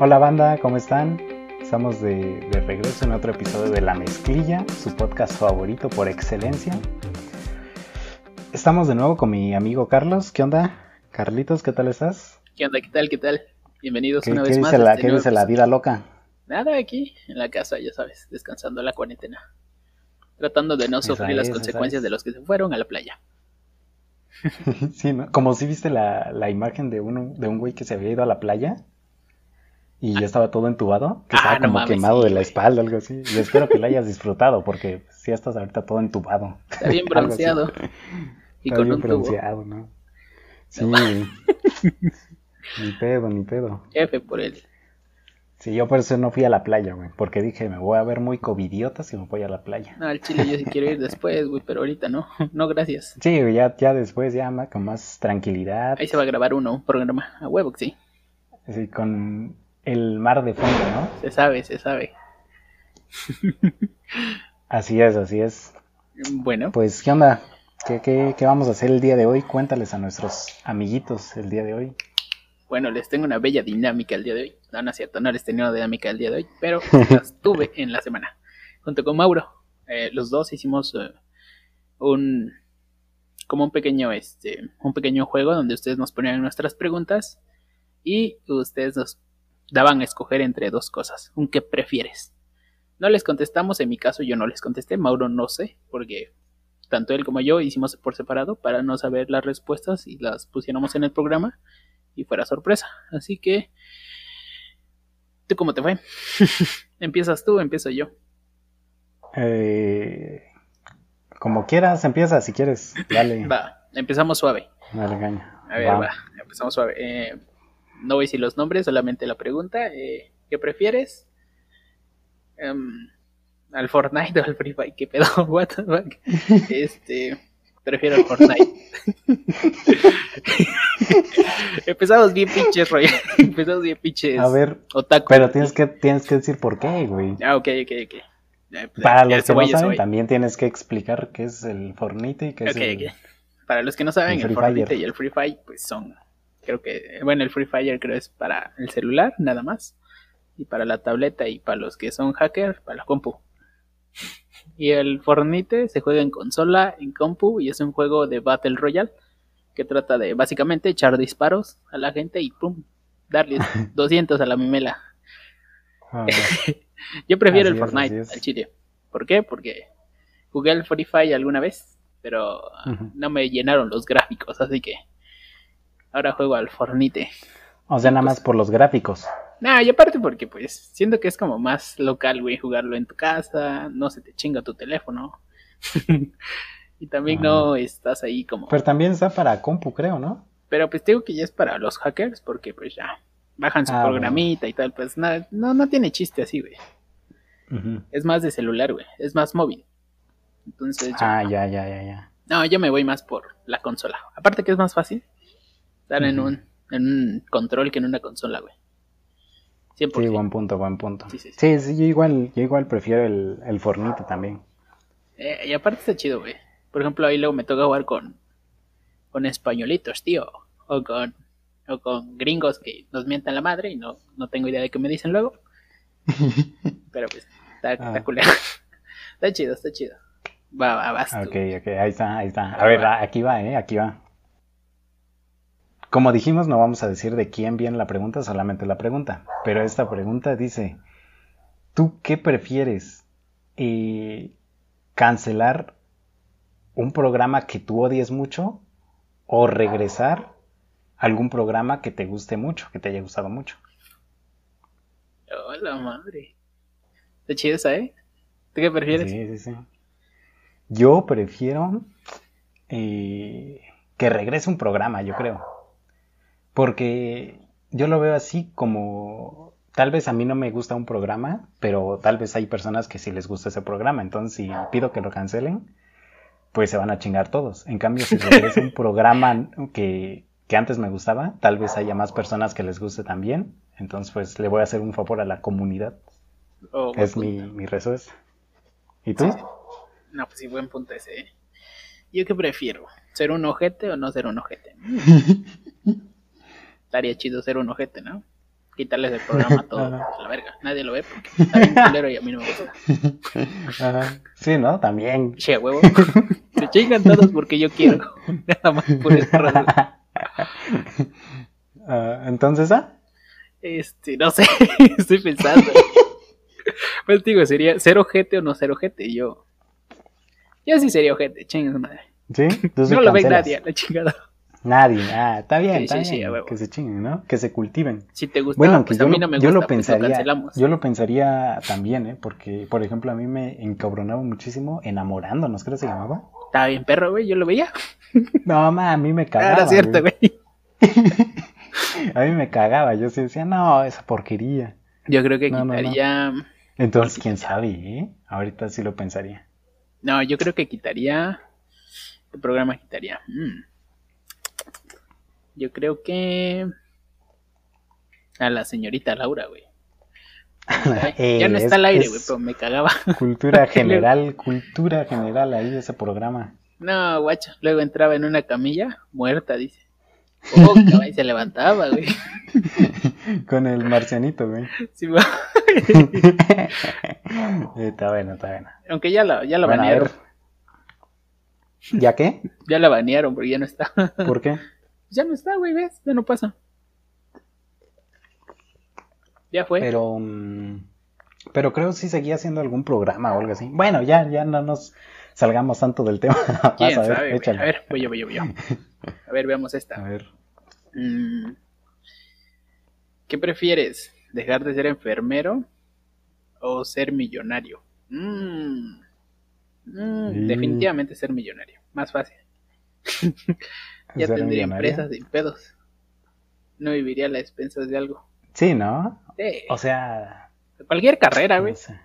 Hola banda, ¿cómo están? Estamos de, de, regreso en otro episodio de La Mezclilla, su podcast favorito por excelencia. Estamos de nuevo con mi amigo Carlos. ¿Qué onda? Carlitos, ¿qué tal estás? ¿Qué onda? ¿Qué tal? ¿Qué tal? Bienvenidos ¿Qué, una qué vez dice más. la, este ¿Qué dice la vida loca? Nada, aquí en la casa, ya sabes, descansando la cuarentena. Tratando de no sufrir las es, consecuencias es. de los que se fueron a la playa. sí, ¿no? Como si viste la, la imagen de, uno, de un güey que se había ido a la playa y ya estaba todo entubado, que Ah, estaba no como mames, quemado sí, de la espalda, algo así. Y espero que lo hayas disfrutado porque si estás ahorita todo entubado. Está bien bronceado. y Está con bien un tubo. bronceado, ¿no? Sí, ni pedo, ni pedo. F por él. Sí, yo por eso no fui a la playa, güey, porque dije, me voy a ver muy covidiota si me voy a la playa. No, al chile yo sí quiero ir después, güey, pero ahorita no. No, gracias. Sí, ya, ya después, ya con más tranquilidad, Ahí se va a grabar uno, un programa. A huevo que sí. así, con el mar de fondo, ¿no? Se sabe, se sabe. Así es, así es. Bueno, Pues, ¿qué onda? ¿Qué, qué, qué vamos a hacer el día de hoy? Cuéntales a nuestros amiguitos el día de hoy. bueno, les tengo una bella dinámica el día de hoy. No, no es cierto, no les tenía una dinámica el día de hoy, pero las tuve en la semana. Junto con Mauro. Eh, los dos hicimos eh, un como un pequeño este un pequeño juego donde ustedes nos ponían nuestras preguntas y ustedes nos daban a escoger entre dos cosas un qué prefieres no les contestamos en mi caso yo no les contesté Mauro no sé porque tanto él como yo hicimos por separado para no saber las respuestas y las pusiéramos en el programa y fuera sorpresa así que tú cómo te fue empiezas tú empiezo yo Eh, como quieras, empieza si quieres. Dale, va empezamos suave dale caña. A ver, Va. va, empezamos suave. Eh, no voy a decir los nombres, solamente la pregunta. Eh, ¿Qué prefieres? Em, ¿Al Fortnite o al Free Fire? ¿Qué pedo? What the fuck? Este, prefiero al Fortnite. Empezamos bien pinches, Roy. Empezamos bien pinches. A ver, Otaku. pero tienes que, tienes que decir por qué, güey. Ah, ok, ok, ok. Para ya los que no saben, voy. también tienes que explicar qué es el Fortnite y qué es el... ok. Para los que no saben, el el, Fortnite y el Free Fire, pues son, creo que, bueno, el Free Fire creo es para el celular, nada más, y para la tableta y para los que son hackers, para la compu. Y el Fortnite se juega en consola, en compu, y es un juego de Battle Royale que trata de básicamente echar disparos a la gente y pum, darles 200 a la mimela. Ah, Yo prefiero el Fortnite es. al chile. ¿Por qué? Porque jugué al Free Fire alguna vez, pero no me llenaron los gráficos, así que ahora juego al Fortnite. o sea, nada más por los gráficos. Nah, y aparte porque pues siento que es como más local, güey, jugarlo en tu casa, no se te chinga tu teléfono. y también no estás ahí como... Pero también está para compu, creo, ¿no? Pero pues digo que ya es para los hackers porque pues ya bajan su Ah, programita y tal, pues na- no, no tiene chiste así, güey. Es más de celular, güey, es más móvil. Entonces, ya- Ah, ya, ya, ya, ya. No, yo me voy más por la consola. Aparte que es más fácil estar en, un, en un control que en una consola, güey. 100%. Sí, buen punto, buen punto. Sí, sí, sí. Sí, sí, yo igual, yo igual prefiero el, el también. Eh, y aparte está chido, güey. Por ejemplo, ahí luego me toca jugar con, con españolitos, tío. O con, o con gringos que nos mientan la madre y no, no tengo idea de qué me dicen luego. Pero pues, está, está Ah. culero. está chido, está chido. Va, va, vas tú. Ok, ok, ahí está, ahí está. A ver, va. aquí va, eh, aquí va. Como dijimos, no vamos a decir de quién viene la pregunta, solamente la pregunta. Pero esta pregunta dice, ¿tú qué prefieres? Eh, ¿Cancelar un programa que tú odies mucho o regresar a algún programa que te guste mucho, que te haya gustado mucho? Hola, madre. Está chido esa, ¿eh? ¿Tú qué prefieres? Sí, sí, sí. Yo prefiero eh, que regrese un programa, yo creo. Porque yo lo veo así como, tal vez a mí no me gusta un programa, pero tal vez hay personas que sí les gusta ese programa. Entonces, si pido que lo cancelen, pues se van a chingar todos. En cambio, si regresa un programa que, que antes me gustaba, tal vez haya más personas que les guste también. Entonces, pues le voy a hacer un favor a la comunidad. Oh, Es mi, mi. ¿Y tú? No, pues sí, buen punto ese. ¿eh? ¿Yo qué prefiero? ¿Ser un ojete o no ser un ojete? Estaría chido ser un ojete, ¿no? quitarles el programa todo Ajá. a la verga. Nadie lo ve porque está bien culero y a mí no me gusta. Ajá. Sí, ¿no? También. Che, huevo. Se chingan todos porque yo quiero. Nada más por esa razón. Ah, Entonces, ¿ah? Este, no sé, estoy pensando. Pues digo, sería ser ojete o no ser ojete. Yo. Yo sí sería ojete, chingas madre. ¿Sí? No lo ve nadie, a la chingada. Nadie. Ah, está bien, Sí, está que se chinguen, ¿no? Que se cultiven. Si te gusta, Bueno, pues yo, a mí lo, no me yo gusta, lo pues lo pensaría, yo lo pensaría también, ¿eh? Porque, por ejemplo, a mí me encabronaba muchísimo enamorándonos, creo que se llamaba. Estaba bien perro, güey, yo lo veía. No, mamá, a mí me Ah, cagaba. era cierto, güey. A mí me cagaba, yo sí decía, no, esa porquería. Yo creo que No, no, no. quitaría. Entonces, quién sabe, ¿eh? Ahorita sí lo pensaría. No, yo creo que quitaría. ¿Qué programa quitaría? Mm. Yo creo que. A la señorita Laura, güey. Eh, ya no es- está al aire, güey, pero me cagaba. Cultura general, cultura general ahí ese programa. No, guacho. Luego entraba en una camilla, muerta, dice. Oh, y se levantaba, güey. Con el marcianito, güey. Sí. Eh, está bueno, está bueno. Aunque ya la, ya la Bueno, banearon. ¿Ya qué? Ya la banearon porque ya no está. ¿Por qué? Ya no está, güey, ¿ves? Ya no pasa. Ya fue. Pero, mm, pero creo que sí seguía haciendo algún programa o algo así. Bueno, ya, ya no nos salgamos tanto del tema. Vas ¿Quién a ver, sabe. A ver, voy yo, voy yo, voy yo. A ver, veamos A esta. ver. Mm. ¿Qué prefieres? ¿Dejar de ser enfermero o ser millonario? Mm. Mm, Sí. Definitivamente ser millonario. Más fácil. ya ¿Ser tendría empresas sin pedos. No viviría a las expensas de algo. Sí, ¿no? Sí, O sea, cualquier carrera, güey. no sé.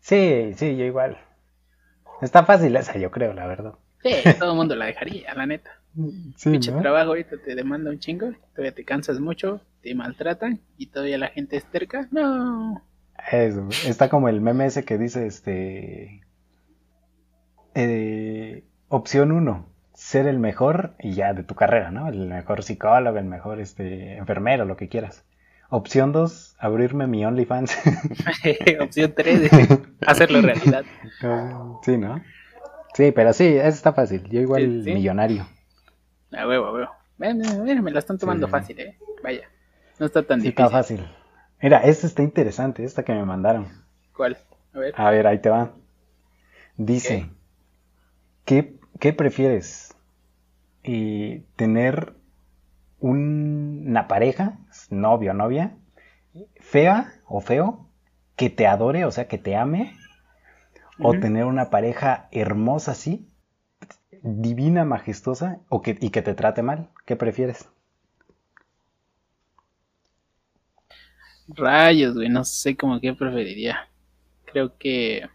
Sí, sí, yo igual. Está fácil esa, yo creo, la verdad. Sí, todo el mundo la dejaría, la neta. Sí, Pinche ¿no? trabajo ahorita te demanda un chingo, todavía te cansas mucho, te maltratan y todavía la gente es terca. No. Eso, está como el meme ese que dice, este, eh, opción uno, ser el mejor y ya de tu carrera, ¿no? El mejor psicólogo, el mejor, este, enfermero, lo que quieras. Opción dos, abrirme mi OnlyFans. Opción 3, hacerlo realidad. sí, ¿no? Sí, pero sí, eso está fácil. Yo igual Sí, sí. millonario. A huevo, a huevo. Ven, me la están tomando Sí. fácil, eh. Vaya. No está tan Sí, está difícil. fácil. Mira, esta está interesante, esta que me mandaron. ¿Cuál? A ver. A ver, ahí te va. Dice, ¿qué, qué prefieres? Eh, ¿Tener un- una pareja, novio o novia, fea o feo, que te adore, o sea, que te ame? ¿O tener una pareja hermosa así, divina, majestuosa, o que, y que te trate mal? ¿Qué prefieres? Rayos, güey, no sé cómo que preferiría. Creo que.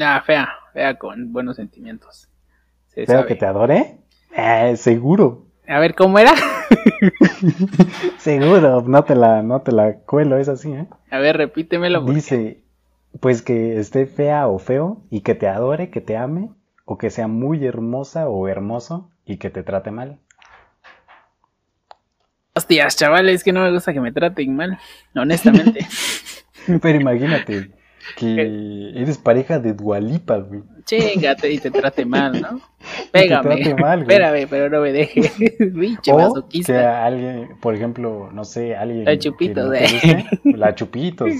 Ah, fea, fea con buenos sentimientos. Se ¿Feo sabe. que te adore? Eh, seguro. A ver, ¿cómo era? Seguro, no te la, no te la cuelo, es así, ¿eh? A ver, repítemelo. porque- Dice, pues que esté fea o feo y que te adore, que te ame, o que sea muy hermosa o hermoso y que te trate mal. Hostias, chavales, que no me gusta que me traten mal. Honestamente. Pero imagínate que eres pareja de Dualipa, güey. Chingate y te trate mal, ¿no? Pégame. trate mal, güey. Espérame, pero no me dejes. Pinche O que masoquista. alguien, por ejemplo, no sé, alguien La Chupitos, no te eh. la Chupitos,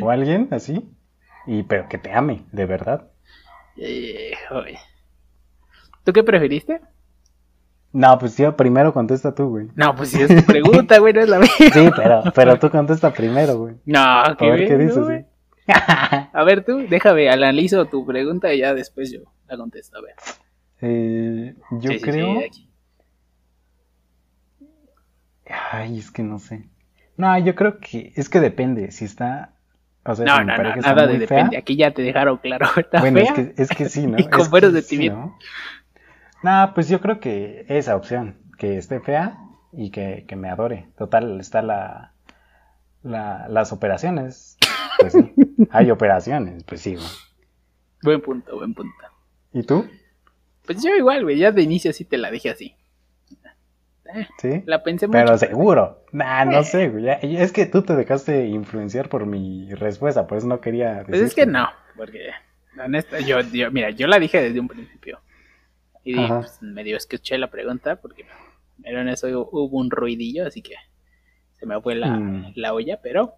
o alguien así, y pero que te ame, de verdad. Eh. ¿Tú qué preferiste? No, pues yo primero contesta tú, güey. No, pues si es tu pregunta, güey, no es la mía. Sí, pero, pero tú contesta primero, güey. No, A qué ver qué bien, dices, güey. A ver tú, déjame, analizo tu pregunta y ya después yo la contesto. A ver. Eh, yo Sí, sí, sí, creo. aquí. Ay, es que no sé. No, yo creo que es que depende. Si está. O sea, No, si no, no, está nada de fea, depende. Aquí ya te dejaron claro. ¿Está Bueno, es fea? que, es que sí, ¿no? Y con Es que sí, sentimientos. ¿no? No, pues yo creo que esa opción, que esté fea y que, que me adore. Total, está la, la, las operaciones. Pues sí, hay operaciones, pues sí. güey. Buen punto, buen punto. ¿Y tú? Pues yo igual, güey, ya de inicio sí te la dejé así. Eh, ¿Sí? la pensé mucho. Pero seguro. Nah, no sé, güey. Es que tú te dejaste influenciar por mi respuesta, por eso no quería Pues es decirte. que no, porque la neta, yo, yo, mira, yo la dije desde un principio. Y dije, pues, medio escuché la pregunta porque pero en eso hubo hubo un ruidillo, así que se me fue la, Mm. la olla, pero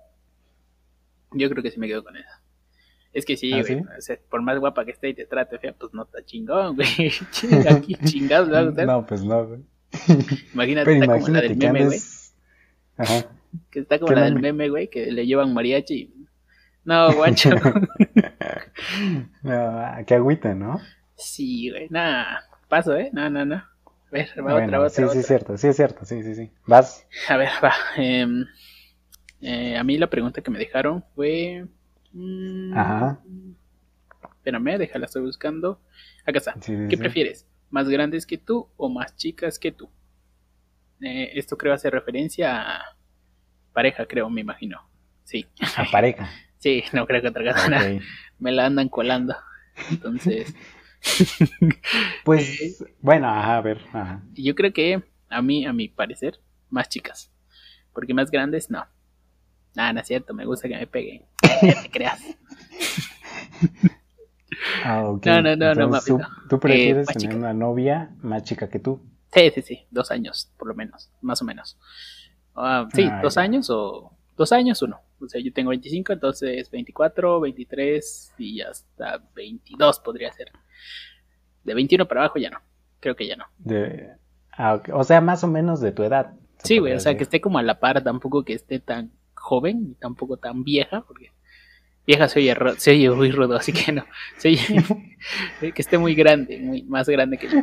yo creo que sí me quedo con esa. Es que sí, ¿Ah, güey, sí? o sea, por más guapa que esté y te trate fea, pues no está chingón, güey. Aquí chingados, ¿verdad? No, pues no, güey. Imagínate, Pero está como la imagínate del meme, güey. andes... Ajá. Que está como ¿Qué la del meme? güey, que le llevan mariachi. y- No, guacho. No, qué agüita, ¿no? Sí, güey, nada. Paso, ¿eh? No, no, no. A ver, va Bueno, otra, otra, sí, otra. sí, es cierto, sí, es cierto, sí, sí, sí. Vas. A ver, va. em, eh, a mí la pregunta que me dejaron fue... mm, Ajá. Espérame, déjala, estoy buscando. Acá está. Sí, ¿Qué sí. prefieres? ¿Más grandes que tú o más chicas que tú? Eh, esto creo hace referencia a pareja, creo, me imagino. Sí. A pareja. Sí, no creo que otra cosa. Me la andan colando. Entonces, Pues, bueno, ajá, a ver, ajá. yo creo que a mí, a mi parecer, más chicas. Porque más grandes, no. Nada, no es cierto, me gusta que me peguen. Ya te creas. Ah, ok. No, no, no, no, tú, papito. tú prefieres Eh, tener chica. una novia más chica que tú. Sí, sí, sí, dos años, por lo menos, más o menos. Ah, sí, Ah, dos ya. años o dos años, uno. O sea, yo tengo 25, entonces 24, 23 y hasta 22 podría ser. De 21 para abajo ya no, creo que ya no. De... Ah. O sea, más o menos de tu edad. se Sí, güey, o sea, que esté como a la par, tampoco que esté tan joven y tampoco tan vieja, porque vieja se oye, se oye muy rudo, así que no. Se oye que esté muy grande, muy más grande que yo.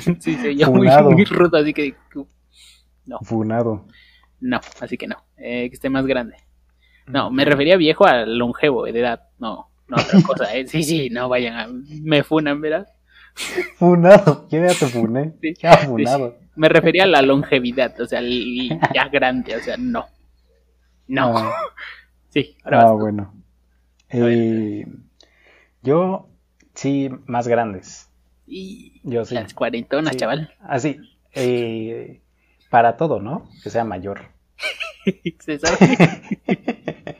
Sí, se oye muy, muy rudo, así que no, Funado. no, así que no, eh, que esté más grande. No, me refería viejo a longevo de edad, no, no otra cosa, ¿eh? Sí, sí, no vayan a. Me funan, ¿verdad? Funado. Yo ya te funé. Sí. Ya funado. Me refería a la longevidad, o sea, ya grande, o sea, no. No. Ah, Sí, ahora ah, vas tú. bueno. Eh, yo, sí, más grandes. Y Yo sí. las cuarentonas, Sí. chaval. Así. eh, para todo, ¿no? Que sea mayor. Se sabe.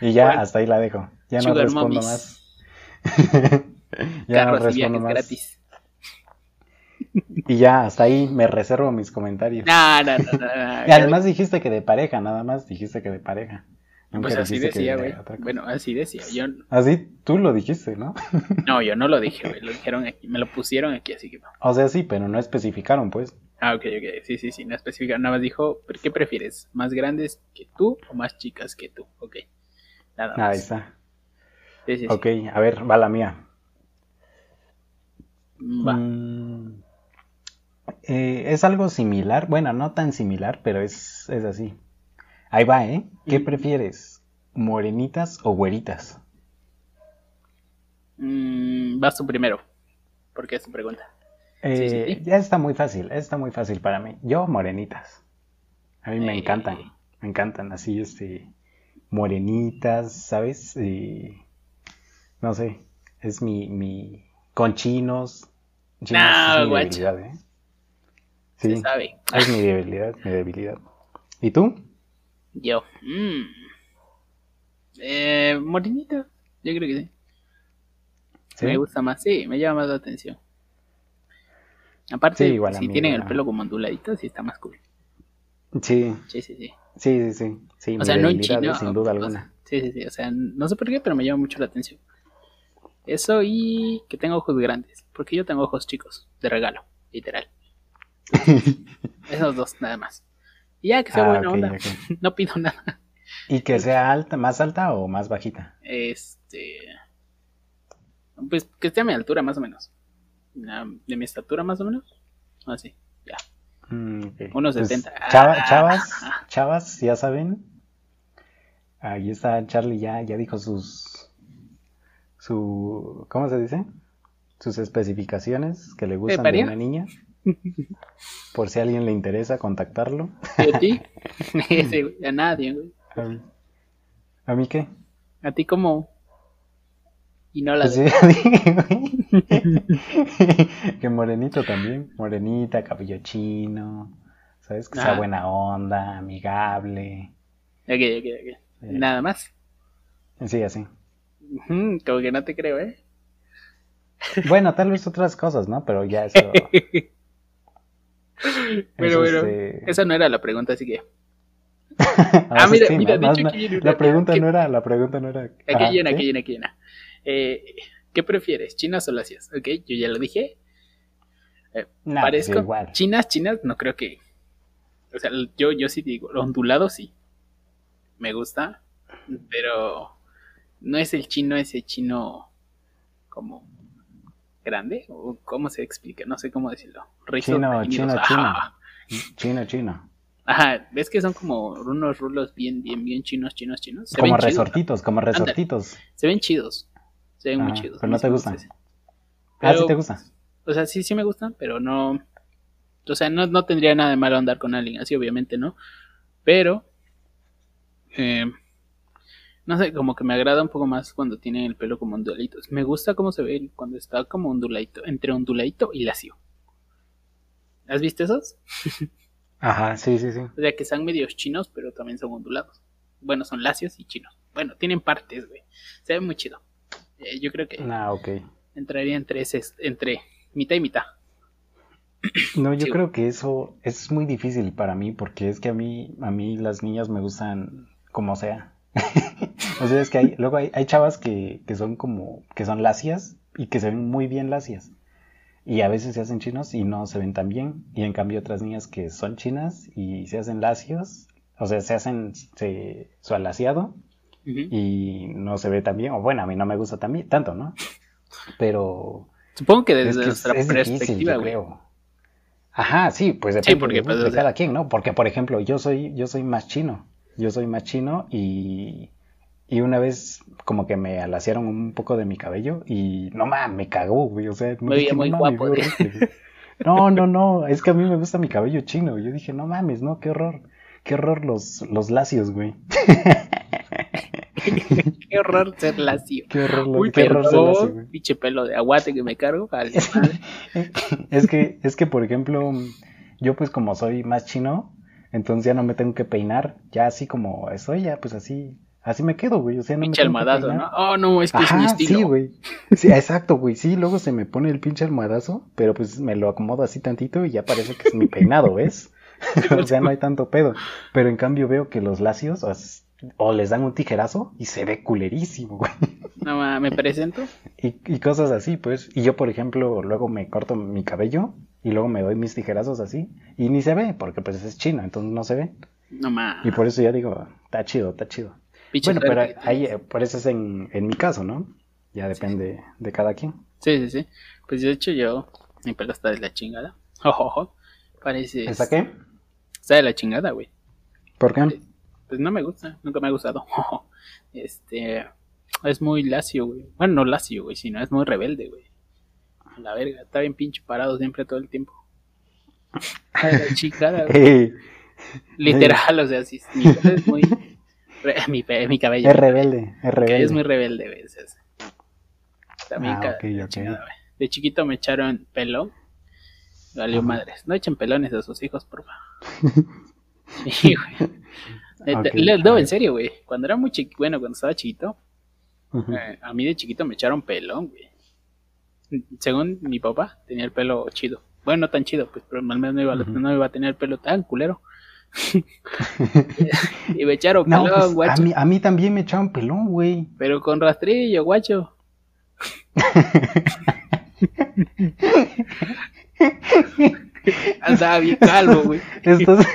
y ya Bueno. hasta ahí la dejo. Ya no respondo mommies. más. ya no y respondo viajes más. gratis. Y ya hasta ahí me reservo mis comentarios. No, no, no. Y además dijiste que de pareja, nada más dijiste que de pareja. Pues así decía, de güey. Bueno, así decía. Yo, Así tú lo dijiste, ¿no? no, yo no lo dije, güey. Lo dijeron aquí. Me lo pusieron aquí, así que no. O sea, sí, pero no especificaron, pues. Ah, ok, ok. Sí, sí, sí. No especificaron. Nada más dijo, ¿pero ¿qué prefieres? ¿Más grandes que tú o más chicas que tú? Ok. Nada más. Ahí está. Sí, sí, sí. Ok, a ver, va la mía. Va. Mm, eh, es algo similar, bueno, no tan similar, pero es, es así. Ahí va, ¿eh? ¿Qué Mm. prefieres? ¿Morenitas o güeritas? Mm, vas tú primero. Porque es tu pregunta. Sí, sí, Eh, sí. Ya está muy fácil, está muy fácil para mí. Yo, morenitas. A mí me Eh. encantan, me encantan así, este, morenitas, ¿sabes? Eh, no sé, es mi, mi, con chinos. Chinos No, es mi guacho. debilidad, ¿eh? Se Sí, sabe. es mi debilidad, mi debilidad. ¿Y tú? Yo. Mm. Eh, morenita. Yo creo que sí. ¿Sí? Me gusta más. Sí, me llama más la atención. Aparte, Sí, igual a si tienen el a pelo como onduladito, sí está más cool. Sí, Sí, sí, sí. sí, sí, sí. sí O sea, no en chino. sin duda o sea, alguna. Sí, sí, sí. O sea, no sé por qué, pero me llama mucho la atención. Eso y que tenga ojos grandes. Porque yo tengo ojos chicos, de regalo, literal. Esos dos, nada más. Y ya, que sea Ah, buena onda. No pido nada. ¿Y que sea alta, más alta o más bajita? Este. Pues que esté a mi altura, más o menos. Ah, De mi estatura, más o menos. Así, ya. Mm. Unos Pues, 70. chava- Ah. chavas, chavas, ya saben. Ahí está Charlie, ya, ya dijo sus. Su. ¿Cómo se dice? Sus especificaciones que le gustan de una niña. Por si a alguien le interesa contactarlo. ¿Y a ti? Sí, a nadie, güey. A mí, ¿A mí qué? ¿A ti cómo? Y no la Pues sí, que morenito también. Morenita, cabello chino. ¿Sabes? Que sea Ah. buena onda, amigable. Ok, ok, ok. Eh, Nada más. Sí, así. Como que no te creo, ¿eh? Bueno, tal vez otras cosas, ¿no? Pero ya eso. Pero bueno, este, esa no era la pregunta, así que... Ah, mira, sí, mira, de hecho no- aquí viene una La pregunta que- no era, la pregunta no era. Aquí Ajá, llena, ¿sí? aquí llena, aquí llena. Eh, ¿Qué prefieres, chinas o lacias? Ok, yo ya lo dije. No, pues Parezco igual. chinas, chinas, no creo que. O sea, yo, yo sí digo, lo ondulado sí. Me gusta, pero no es el chino, ese chino como grande, o cómo se explica, no sé cómo decirlo. Rizos Chino, chino, chino. Ajá. Chino, chino. Ajá, ves que son como unos rulos bien, bien, bien chinos, chinos, chinos. Se Como ven chidos, resortitos, como resortitos. se ven chidos. Se ven muy chidos. pero no te gustan. Ah, sí te gusta. O sea, sí, sí me gustan, pero no. O sea, no, no tendría nada de malo andar con alguien así, obviamente, ¿no? Pero. eh, no sé, como que me agrada un poco más cuando tienen el pelo como onduladitos. Me gusta cómo se ve cuando está como onduladito, entre onduladito y lacio. ¿Has visto esos? Ajá, sí, sí, sí. O sea, que son medios chinos, pero también son ondulados. Bueno, son lacios y chinos. Bueno, tienen partes, güey. Se ve muy chido. Eh, yo creo que Ah, ok. entraría entre, ese, entre mitad y mitad. No, yo Sí. creo que eso es muy difícil para mí porque es que a mí, a mí las niñas me gustan como sea. o sea, es que hay, luego hay, hay chavas que, que son como, que son lacias y que se ven muy bien lacias. Y a veces se hacen chinos y no se ven tan bien. Y en cambio otras niñas que son chinas y se hacen lacios, o sea, se hacen se- su alaciado y no se ve tan bien. O bueno, a mí no me gusta también, tanto, ¿no? Pero Supongo que es desde que nuestra es difícil, perspectiva, yo güey. creo. Ajá, sí, pues depende porque, de, pues, de cada quien, ¿no? Porque, por ejemplo, yo soy, yo soy más chino. Yo soy más chino y, y una vez como que me alaciaron un poco de mi cabello y no mames, me cagó, güey. O sea, Me veía dije, muy no guapo, güey. No, no, no, es que a mí me gusta mi cabello chino. Yo dije, no mames, no, qué horror. Qué horror los, los lacios, güey. Qué horror ser lacio. Qué horror, los- Uy, qué horror ser lacio, güey. pinche pelo de aguate que me cargo. vale. Es que, es que, por ejemplo, yo pues como soy más chino, entonces ya no me tengo que peinar, ya así como estoy, ya pues así, así me quedo, güey, o sea, no me Pinche almohadazo, peinar. ¿no? Oh, no, es que es mi estilo. sí, güey. Sí, exacto, güey, sí, luego se me pone el pinche almohadazo, pero pues me lo acomodo así tantito y ya parece que es mi peinado, ¿ves? o sea, no hay tanto pedo, pero en cambio veo que los lacios o, les dan un tijerazo y se ve culerísimo, güey. No, me presento. Y, y cosas así, pues. Y yo, por ejemplo, luego me corto mi cabello y luego me doy mis tijerazos así y ni se ve porque pues es chino, entonces no se ve. No, ma. Y por eso ya digo, está chido, está chido. Bueno, pero ahí, por eso es en, en mi caso, ¿no? Ya depende de cada quien. Sí, sí, sí. Pues de hecho yo, mi pelo está de la chingada. Ojo, Parece... ¿Esa qué? Está de la chingada, güey. ¿Por qué? Pues no me gusta, nunca me ha gustado. Este... Es muy lacio, güey. Bueno, no lacio, güey, sino es muy rebelde, güey. A la verga, está bien pinche parado siempre todo el tiempo. Está de la chingada, güey. Literal, o sea, sí, es muy... mi, mi cabello. es rebelde, es rebelde. es muy rebelde, güey. También Ah, de chiquito me echaron pelo. Valió madres. No echen pelones a sus hijos, por favor. Sí, güey. No, en serio, güey. Cuando era muy chiquito, bueno, cuando estaba chiquito, eh, a mí de chiquito me echaron pelón, güey. Según mi papá, tenía el pelo chido. Bueno, no tan chido, pues, pero al menos no iba, no iba a tener el pelo tan culero. y me echaron No, pelón, pues, a, guacho. mí, a mí también me echaron pelón, güey. Pero con rastrillo, guacho. Andaba bien calvo, güey. Estás,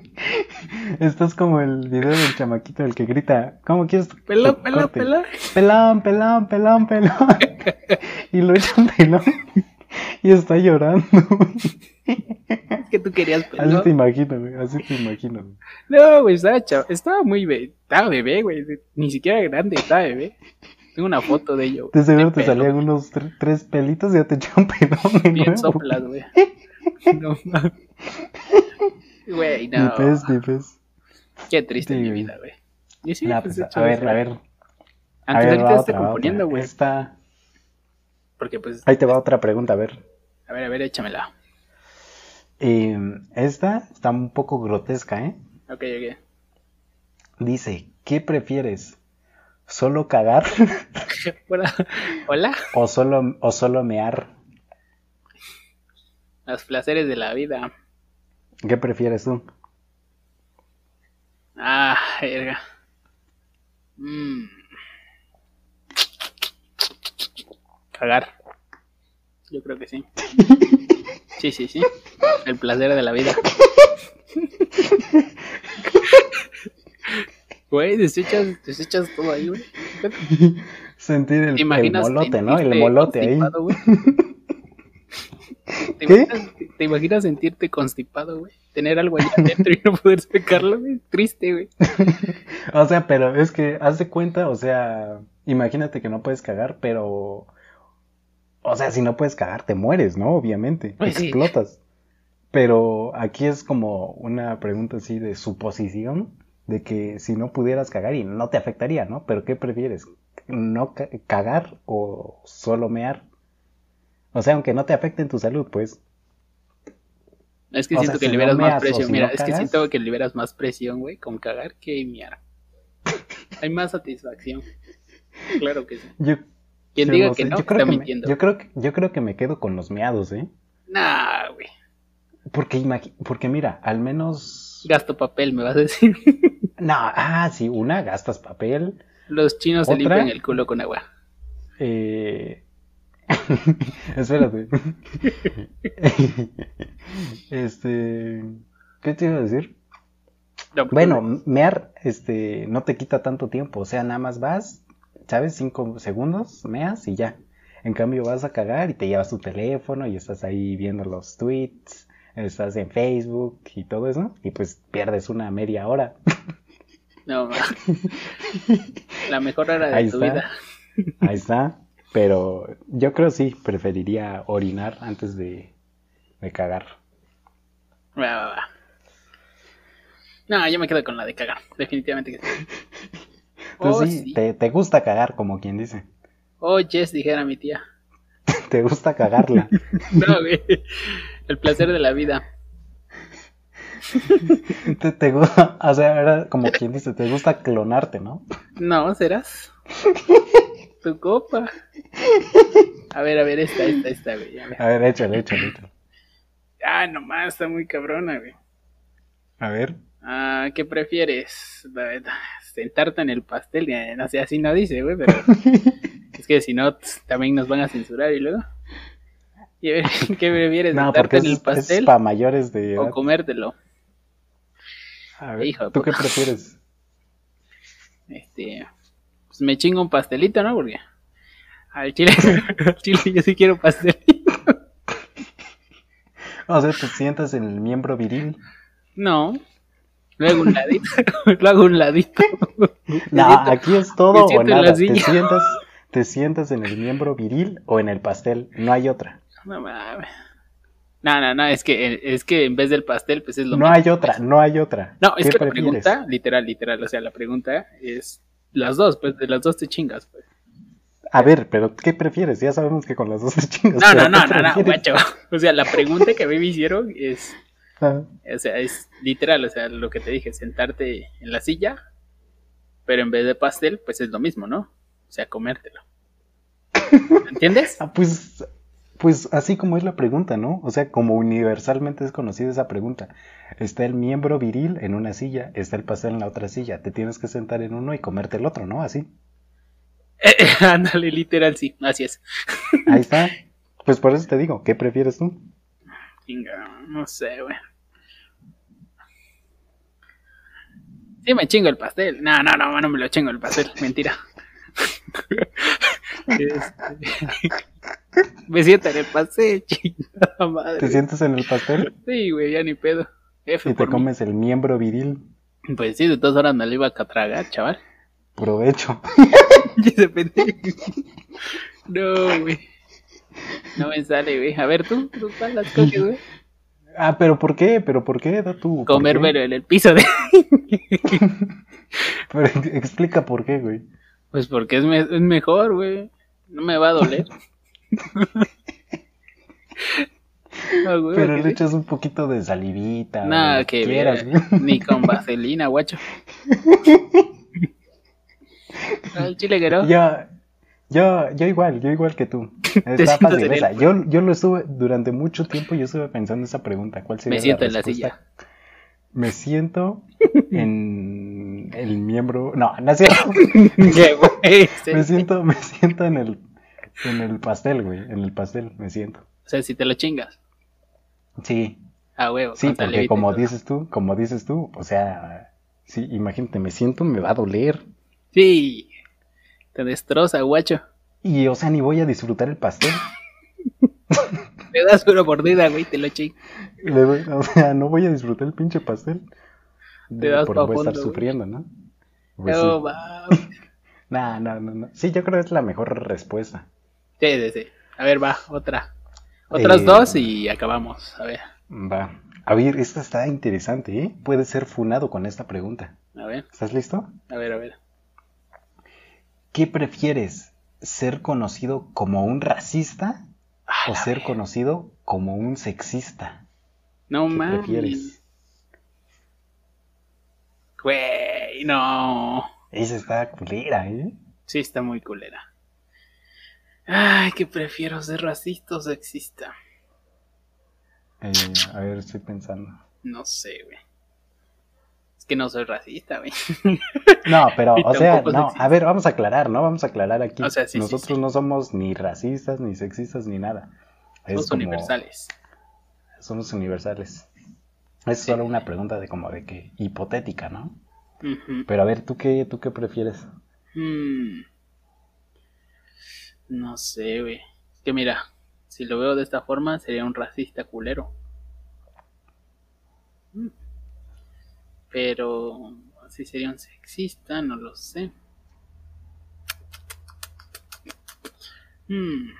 estás como el video del chamaquito el que grita, ¿cómo quieres? Pelón, pelón, corte?" pelón. Pelón, pelón, pelón, pelón. y lo echan pelón. y está llorando. Es que tú querías Así pelón. te imagino, güey. Así te imagino. güey. No, güey, estaba chavo. Estaba muy bebé. Estaba bebé, güey. Ni siquiera grande, estaba bebé. Tengo una foto de ello. De seguro te pelo. salían unos tre- tres pelitos y ya te echaron pelón. Bien soplas, güey. No mames. Güey, Ni no. pez, ni pez. Qué triste Sí, mi vida, güey. Y sí, Nah, pues, pues, a ver, a ver. A Antes ver, ahorita va estoy componiendo, güey. Esta... Porque pues, Ahí te va otra pregunta, a ver. a ver, a ver, échamela. Eh, esta está un poco grotesca, ¿eh? Ok, ok. Dice, ¿qué prefieres? ¿Solo cagar Hola. O solo, o solo mear? Los placeres de la vida. ¿Qué prefieres tú? Ah, verga. Mm. Cagar. Yo creo que sí. Sí, sí, sí. El placer de la vida. Güey, desechas, desechas todo ahí, güey. Sentir el, ¿Te el molote, ¿no? El molote ahí. constipado, güey? ¿Te ¿Qué? Imaginas, ¿Te imaginas sentirte constipado, güey? Tener algo ahí adentro y no poder sacarlo, güey. Triste, güey. O sea, pero es que haz de cuenta, o sea, imagínate que no puedes cagar, pero... O sea, si no puedes cagar, te mueres, ¿no? Obviamente, Pues sí. explotas. Pero aquí es como una pregunta así de suposición, de que si no pudieras cagar y no te afectaría, ¿no? Pero ¿qué prefieres? ¿No ca- cagar o solo mear? O sea, aunque no te afecte en tu salud, pues. Es que O siento sea, que si no liberas más presión. si Mira, no es que siento que liberas más presión, güey, con cagar que miar. Hay más satisfacción. Claro que sí. Yo, Quien yo diga no que no, yo creo está que me- mintiendo. yo creo que, yo creo que me quedo con los meados, ¿eh? Nah, güey. Porque, porque mira, al menos... Gasto papel, me vas a decir. No, ah, sí, una, gastas papel. Los chinos se limpian el culo con agua. Eh... Espérate. este... ¿Qué te iba a decir? No, pues, Bueno, mear, este, no te quita tanto tiempo. O sea, nada más vas, ¿sabes? Cinco segundos, meas y ya. En cambio vas a cagar y te llevas tu teléfono y estás ahí viendo los tweets, estás en Facebook y todo eso. Y pues pierdes una media hora. No. La mejor hora de Ahí tu está. vida. Ahí está. Pero yo creo sí, preferiría orinar antes de, de cagar. Va, va, va. No, yo me quedo con la de cagar. Definitivamente que sí. Tú Oh, sí, sí. Te, te gusta cagar, como quien dice. Oh, Jess, dijera mi tía. Te gusta cagarla. No, güey. El placer de la vida. te, te gusta, o sea, como quien dice, te gusta clonarte, ¿no? No, ¿serás? Tu copa. A ver, a ver, esta, esta, esta, güey. A ver. A ver, échale, échale, échale. Ah, nomás, está muy cabrona, güey. A ver. Ah, ¿qué prefieres? Sentarte en el pastel. No sé, así no dice, güey, pero es que si no, tss, también nos van a censurar y luego. ¿qué prefieres? No, ¿Sentarte porque en el es, pastel para mayores de o comértelo? A ver, Hijo ¿tú qué prefieres? Este, pues me chingo un pastelito, ¿no? Porque al chile, al chile yo sí quiero pastelito. O sea, te sientas en el miembro viril. No. Lo hago un ladito. Lo hago un ladito. No, siento- aquí es todo o nada. Te sientas, te sientas en el miembro viril o en el pastel. No hay otra. No mames. No, no, no, es que, es que en vez del pastel, pues es lo No mismo. hay otra, no hay otra. No, es ¿Qué que la pregunta, literal, literal, o sea, la pregunta es las dos, pues de las dos te chingas, pues. A ver, pero ¿qué prefieres? Ya sabemos que con las dos te chingas. No, no, no, ¿qué no, no, guacho. O sea, la pregunta que a mí me hicieron es, O sea, es literal, o sea, lo que te dije, sentarte en la silla, pero en vez de pastel, pues es lo mismo, ¿no? O sea, comértelo. ¿Entiendes? Ah, pues, pues así como es la pregunta, ¿no? O sea, como universalmente es conocida esa pregunta. Está el miembro viril en una silla, está el pastel en la otra silla. Te tienes que sentar en uno y comerte el otro, ¿no? Así. Eh, eh, ándale, literal, sí, así es. Ahí está. Pues por eso te digo, ¿qué prefieres tú? No sé, güey. Sí me chingo el pastel. No, no, no, no me lo chingo el pastel. Mentira. Este, Me siento en el pastel, chingada ¿Te madre. sientas en el pastel Sí, güey, ya ni pedo. F y te mí. comes el miembro viril? Pues sí, de todas horas me lo iba a tragar, chaval. Provecho. No, güey. No me sale, güey. A ver, tú, tú las coges, güey. Ah, pero ¿por qué? ¿Pero por qué? Da tú. ¿por Comer velo en el piso de. Pero explica por qué, güey. Pues porque es, me- es mejor, güey. No me va a doler. Güey, Pero le echas un poquito de salivita. Nada que quieras, güey. Ni con vaselina, guacho. Al chile no. Yo, yo, igual, yo igual que tú. Está fácil esa. Yo, yo lo estuve, durante mucho tiempo yo estuve pensando esa pregunta. ¿Cuál sería Me siento en la silla. Me siento en el miembro. No, no es cierto. Me siento, me siento en el, en el pastel, güey. En el pastel, me siento. O sea, si te lo chingas. Sí, Ah, huevo. sí, porque como dices tú, como dices tú, o sea, sí, imagínate, me siento, me va a doler. Sí. Te destroza, guacho. Y, o sea, ni voy a disfrutar el pastel. Le das una mordida, güey, te lo. Le doy- o sea, no voy a disfrutar el pinche pastel. Te das por pa' voy a estar güey. sufriendo, ¿no? Pues No, sí. mames. No, no, no, no. Sí, yo creo que es la mejor respuesta. Sí, sí, sí. A ver, va, otra. Otras Eh, dos y acabamos. A ver, Va. A ver, esta está interesante, ¿eh? Puede ser funado con esta pregunta. a ver, ¿Estás listo? a ver, a ver. ¿Qué prefieres? ¿Ser conocido como un racista o ser conocido como un sexista? No ¿Qué mames. prefieres? Güey, no. Esa está culera, ¿eh? Sí, está muy culera. Ay, que prefiero ser racista o sexista. Eh, A ver, estoy pensando. No sé, güey. Que no soy racista, güey. No, pero, o sea, no, sexista. a ver, vamos a aclarar, ¿no? Vamos a aclarar aquí. O sea, sí, sí, Nosotros sí. no somos ni racistas, ni sexistas, ni nada. Es Somos como- universales. Somos universales. Es solo una pregunta de como de que hipotética, ¿no? Pero a ver, ¿tú qué, tú qué prefieres? Hmm. No sé, güey. Es que mira, si lo veo de esta forma, sería un racista culero. Pero si sería un sexista, no lo sé. Hmm.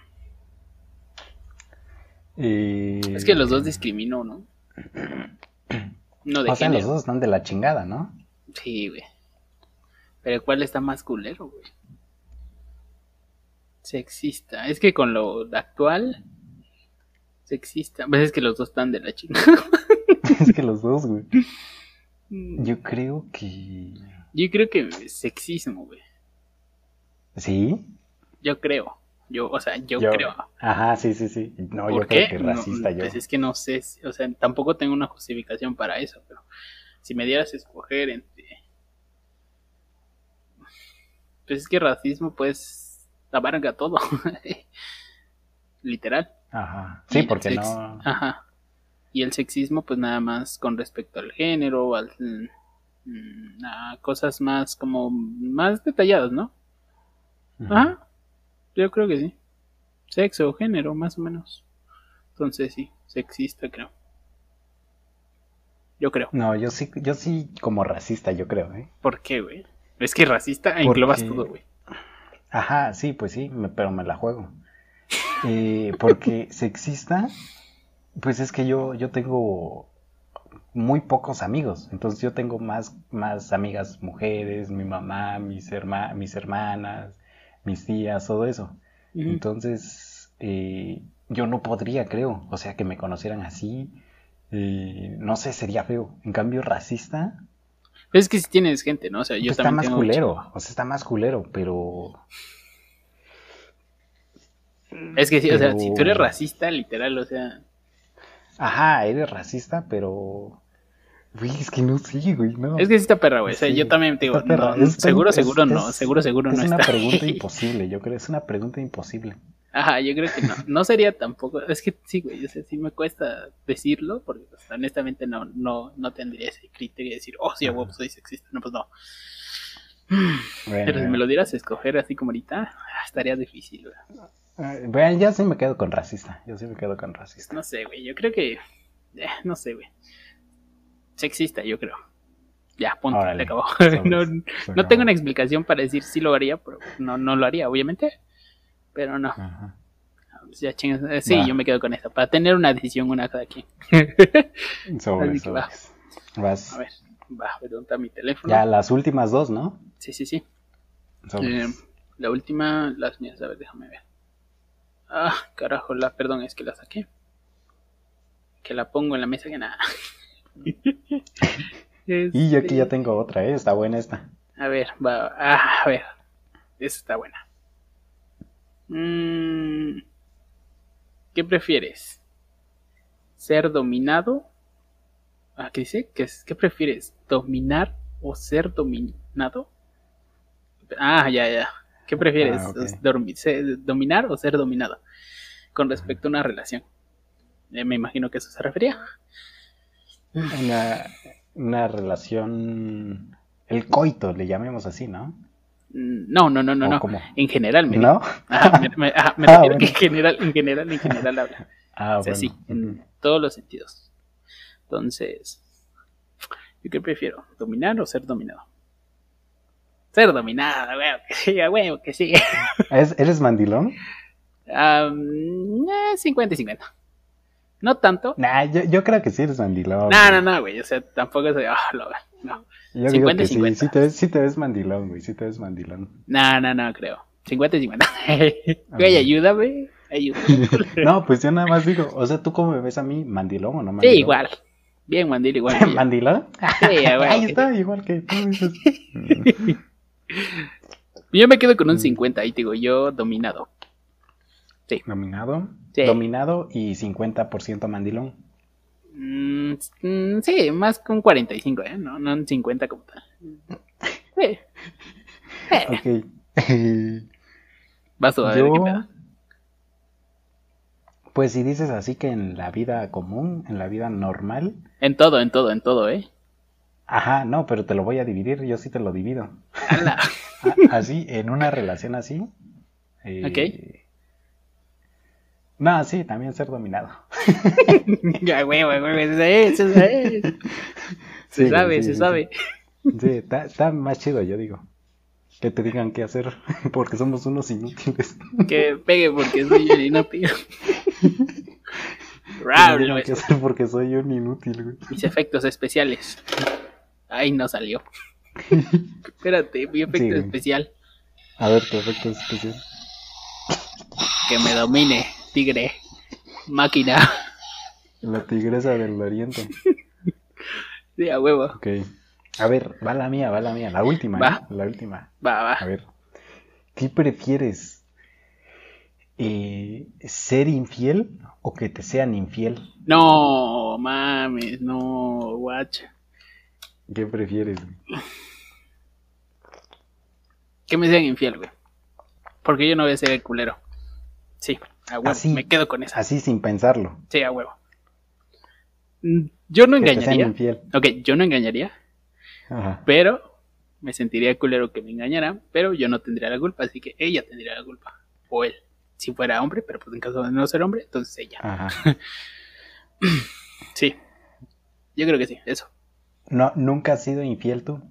Eh, Es que los dos discrimino, ¿no? No de O sea, los dos están de la chingada, ¿no? Sí, güey. Pero ¿cuál está más culero, güey? Sexista. Es que con lo actual. Sexista. Pues es que los dos están de la chingada. es que los dos, güey. Yo... Yo creo que... creo que sexismo, güey. ¿Sí? Yo creo. Yo, o sea, yo, Yo- creo. Ajá, sí, sí, sí. No, ¿Por yo qué? creo que No, racista yo. Pues es que no sé. si- O sea, tampoco tengo una justificación para eso, pero si me dieras a escoger entre. Pues es que racismo, pues, abarca todo. Literal. Ajá. Sí, porque sex- no... Ajá. Y el sexismo, pues nada más con respecto al género, al, mm, a cosas más como más detalladas, ¿no? Ajá. Yo creo que sí. Sexo o género, más o menos. Entonces sí, sexista creo. Yo creo. No, yo sí, yo sí como racista, yo creo, ¿eh? ¿Por qué, güey? Es que racista englobas Porque- todo, güey. Ajá, sí, pues sí, me- pero me la juego. Eh, porque sexista, pues es que yo, yo tengo muy pocos amigos. Entonces yo tengo más, más amigas mujeres, mi mamá, mis, herma- mis hermanas, mis tías, todo eso. Entonces, eh, yo no podría, creo. O sea, que me conocieran así. eh, no sé, sería feo. En cambio, racista, Es que si tienes gente, ¿no? O sea, yo pues está también más tengo culero. O sea, está más culero, pero... Es que sí, o sea, Pero- si tú eres racista, literal, o sea, Ajá, eres racista, pero... Güey, es que no sé, güey, no. es que sí está perra, güey. O sea, Sí, yo también te digo, no, Es seguro, es- seguro no, es- seguro, seguro es no una está. pregunta imposible, yo creo. Es una pregunta imposible. Ajá, yo creo que no. No sería tampoco. Es que sí, güey. O sea, sí me cuesta decirlo porque pues, honestamente no, no, no tendría ese criterio de decir, oh, sí, huevo, soy sexista. No, pues no. Bueno, Pero si me lo dieras a escoger así como ahorita, ah, estaría difícil, güey. Eh, bueno, ya sí me quedo con racista. Yo sí me quedo con racista. No sé, güey. Yo creo que. eh, no sé, güey. Sexista, yo creo. Ya, punto, Órale, acabó. no, no acabó. tengo una explicación para decir si lo haría, pero no, no lo haría, obviamente. Pero no. Ajá. Pues ya chingas. eh, Sí, Va. yo me quedo con esta. Para tener una decisión una cada quien. Sobres, Así que va. Vas. A ver, va, pregunta mi teléfono. Ya las últimas dos, ¿no? Sí, sí, sí. Eh, la última, las mías, a ver, déjame ver. Ah, carajo, la, perdón, es que la saqué. Que la pongo en la mesa que nada. y yo aquí ya este, tengo otra, ¿eh? Está buena esta. A ver, va, ah, a ver. Esta está buena. Mm, ¿Qué prefieres? ¿Ser dominado? Ah, ¿qué dice? ¿Qué, ¿Qué prefieres? ¿Dominar o ser dominado? Ah, ya, ya. ¿Qué prefieres? Ah, ¿Dominar o ser dominado? Con respecto a una relación. Eh, me imagino que eso se refería. Una, una relación. El coito, le llamemos así, ¿no? No, no, no, no, no. En general, me ¿No? me, ah, refiero que en general, en general, en general habla. Ah, o sea, sí, en todos los sentidos. Entonces, ¿yo qué prefiero? ¿Dominar o ser dominado? Ser dominada, huevo, que siga, huevo, que siga. ¿Eres mandilón? 50 y 50. No tanto. Nah, yo, yo creo que sí eres mandilón. No, no, no, güey. O sea, tampoco soy. Ah, lo, no. Yo 50 digo que y 50. Sí, sí, te ves, sí te ves mandilón, güey. Sí te ves mandilón. No, no, no, creo. 50 y 50. güey, ayúdame. Ayúdame. no, pues yo nada más digo. O sea, ¿tú cómo me ves a mí? ¿Mandilón o no mandilón? Sí, igual. Bien, mandil, igual. ¿Mandilón? Sí, güey. Ahí está, igual que tú Yo me quedo con un 50 ahí te digo, yo dominado. Sí. ¿Dominado? Sí. Dominado y 50% mandilón. Mm, mm, sí, más que un 45, ¿eh? No, no un 50 como tal. Sí. Ok. Vas a ver qué pedo. Pues si dices así que en la vida común, en la vida normal. En todo, en todo, en todo, ¿eh? Ajá, no, pero te lo voy a dividir, yo sí te lo divido. así, en una relación así. Eh, ok. No, sí, también ser dominado. ya, güey, güey, güey, se sabe, se sabe. se sabe. Sí, está, está más chido, yo digo. Que te digan qué hacer, porque somos unos inútiles. Que pegue porque soy un inútil. Raro, qué hacer porque soy un inútil, güey. Mis efectos especiales. Ay, no salió. Espérate, mi efecto especial. A ver, tu efecto especial. Que me domine, tigre. Máquina. La tigresa del oriente. sí, a huevo. Ok. A ver, va la mía, va la mía. La última. Va. La última. Va, va. A ver. ¿Qué prefieres? Eh, ¿Ser infiel o que te sean infiel? No, mames, no, guacha. ¿Qué prefieres? Que me sean infiel, güey. Porque yo no voy a ser el culero. Sí, a huevo. me quedo con eso. Así sin pensarlo. Sí, a huevo. Mm, yo no engañaría. Infiel. Ok, yo no engañaría. Ajá. Pero me sentiría culero que me engañara. Pero yo no tendría la culpa, así que ella tendría la culpa. O él. Si fuera hombre, pero pues en caso de no ser hombre, entonces ella. Ajá. sí. Yo creo que sí, eso. No, ¿Nunca has sido infiel tú?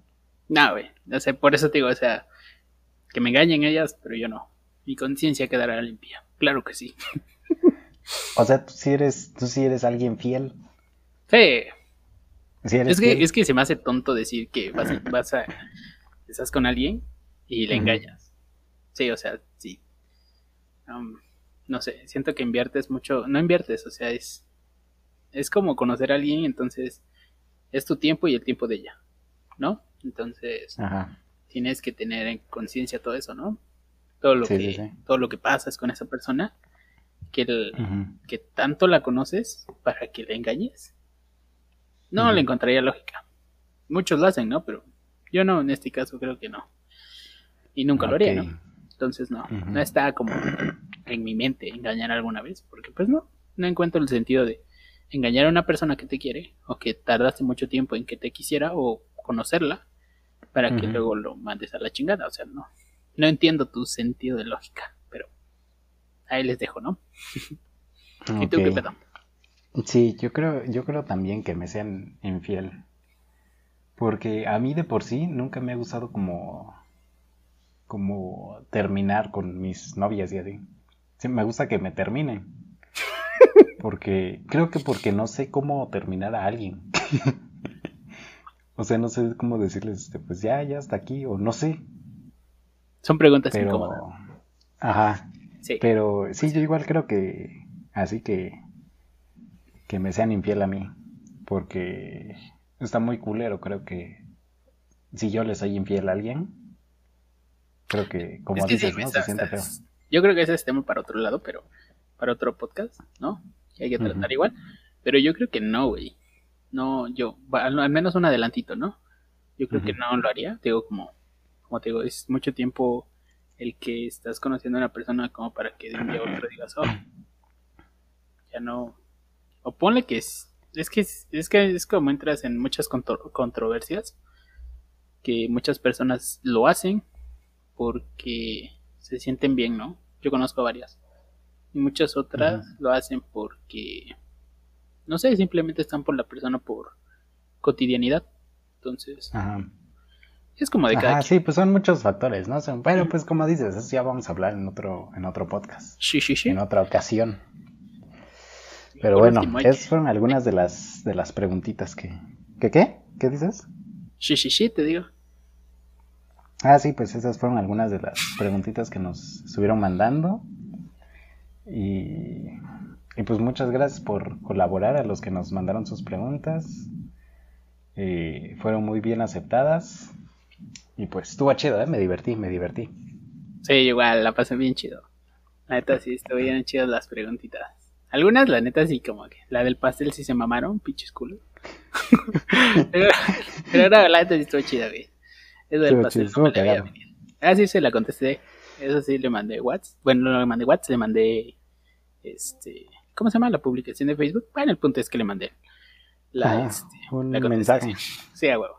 No, güey. O sea, por eso te digo, o sea, que me engañen ellas, pero yo no. Mi conciencia quedará limpia. Claro que sí. o sea, tú sí eres, tú sí eres alguien fiel. Sí. es, que, es que se me hace tonto decir que vas, a, vas a estás con alguien y le engañas. Sí, o sea, sí. Um, no sé, siento que inviertes mucho, no inviertes, o sea, es, es como conocer a alguien, entonces es tu tiempo y el tiempo de ella, ¿no? Entonces, tienes que tener en conciencia todo eso, ¿no? Todo lo que todo lo que pasa con esa persona que que tanto la conoces para que la engañes. No le encontraría lógica. Muchos lo hacen, ¿no? Pero yo no, en este caso creo que no. Y nunca lo haría, ¿no? Entonces no, no está como en mi mente engañar alguna vez, porque pues no, no encuentro el sentido de engañar a una persona que te quiere o que tardaste mucho tiempo en que te quisiera o conocerla para que luego lo mandes a la chingada. O sea, no, no entiendo tu sentido de lógica, pero ahí les dejo, ¿no? ¿Y tú qué pedo? Sí, yo creo, yo creo también que me sean infiel. Porque a mí de por sí nunca me ha gustado como, como terminar con mis novias y así. Sí, me gusta que me terminen. Porque, creo que porque no sé cómo terminar a alguien. o sea, no sé cómo decirles, este, pues ya, ya hasta aquí, o no sé. Son preguntas pero... incómodas. Ajá. Sí. Pero sí, yo igual creo que... Así que... Que me sean infiel a mí. Porque está muy culero, creo que... Si yo le soy infiel a alguien... Creo que, como Es que dices, sí, ¿no? está- Se siente feo. Yo creo que ese es tema para otro lado, pero para otro podcast, ¿no? Que hay que tratar igual. Pero yo creo que no, güey. No, yo, al menos un adelantito, ¿no? Yo creo que no lo haría. Digo, como, como te digo, es mucho tiempo el que estás conociendo a una persona como para que de un día a otro digas, oh, ya no. O ponle que es, es que es, es que es como entras en muchas contro- controversias que muchas personas lo hacen porque se sienten bien, ¿no? Yo conozco varias. Y muchas otras lo hacen porque, no sé, simplemente están por la persona por cotidianidad. Entonces, Ajá. es como de cada Ajá, quien. sí, pues son muchos factores, ¿no? Son- Pero pues como dices, eso ya vamos a hablar en otro, en otro podcast, Sí, sí, sí. en otra ocasión. Pero Por bueno, último, esas fueron algunas de las de las preguntitas que. ¿Qué qué? ¿Qué dices? Sí, sí, sí, te digo. Ah, sí, pues esas fueron algunas de las preguntitas que nos estuvieron mandando. Y, y pues muchas gracias por colaborar a los que nos mandaron sus preguntas. Eh, fueron muy bien aceptadas. Y pues estuvo chido, ¿eh? Me divertí, me divertí. Sí, igual, la pasé bien chido. La neta sí, estuvieron chidas las preguntitas. Algunas, la neta, sí, como que la del pastel sí se mamaron, pinches culos. pero, pero no, la neta sí estuvo chida, güey. Eso del pastel no me la había. Ah, sí, se la contesté. Eso sí, le mandé WhatsApp. Bueno, no le mandé WhatsApp, le mandé. Este. ¿Cómo se llama la publicación de Facebook? Bueno, el punto es que le mandé la, Ajá, este, un la mensaje. Sí, a huevo.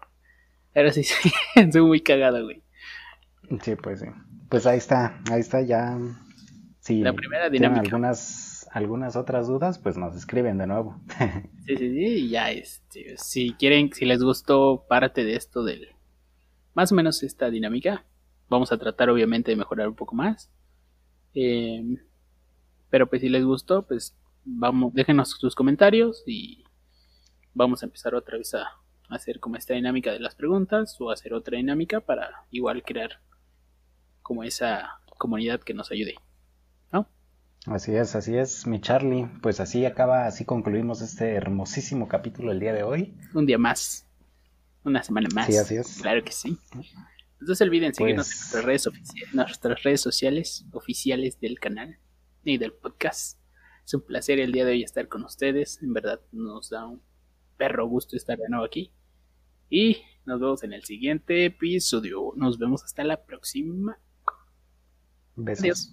Pero sí, sí, estuvo muy cagado, güey. Sí, pues sí. Pues ahí está, ahí está ya. Si La primera dinámica. algunas, algunas otras dudas, pues nos escriben de nuevo. Sí, sí, sí, ya este, si quieren, si les gustó parte de esto del, más o menos esta dinámica, vamos a tratar obviamente de mejorar un poco más. Eh, pero pues si les gustó, pues vamos, déjenos sus comentarios y vamos a empezar otra vez a hacer como esta dinámica de las preguntas o hacer otra dinámica para igual crear como esa comunidad que nos ayude. ¿No? Así es, así es, mi Charlie. Pues así acaba, así concluimos este hermosísimo capítulo el día de hoy. Un día más. Una semana más. Sí, así es. Claro que sí. No se olviden seguirnos Pues- en nuestras redes, nuestras redes sociales oficiales del canal y del podcast. Es un placer el día de hoy estar con ustedes. En verdad nos da un perro gusto estar de nuevo aquí. Y nos vemos en el siguiente episodio. Nos vemos hasta la próxima. Besos. Adiós.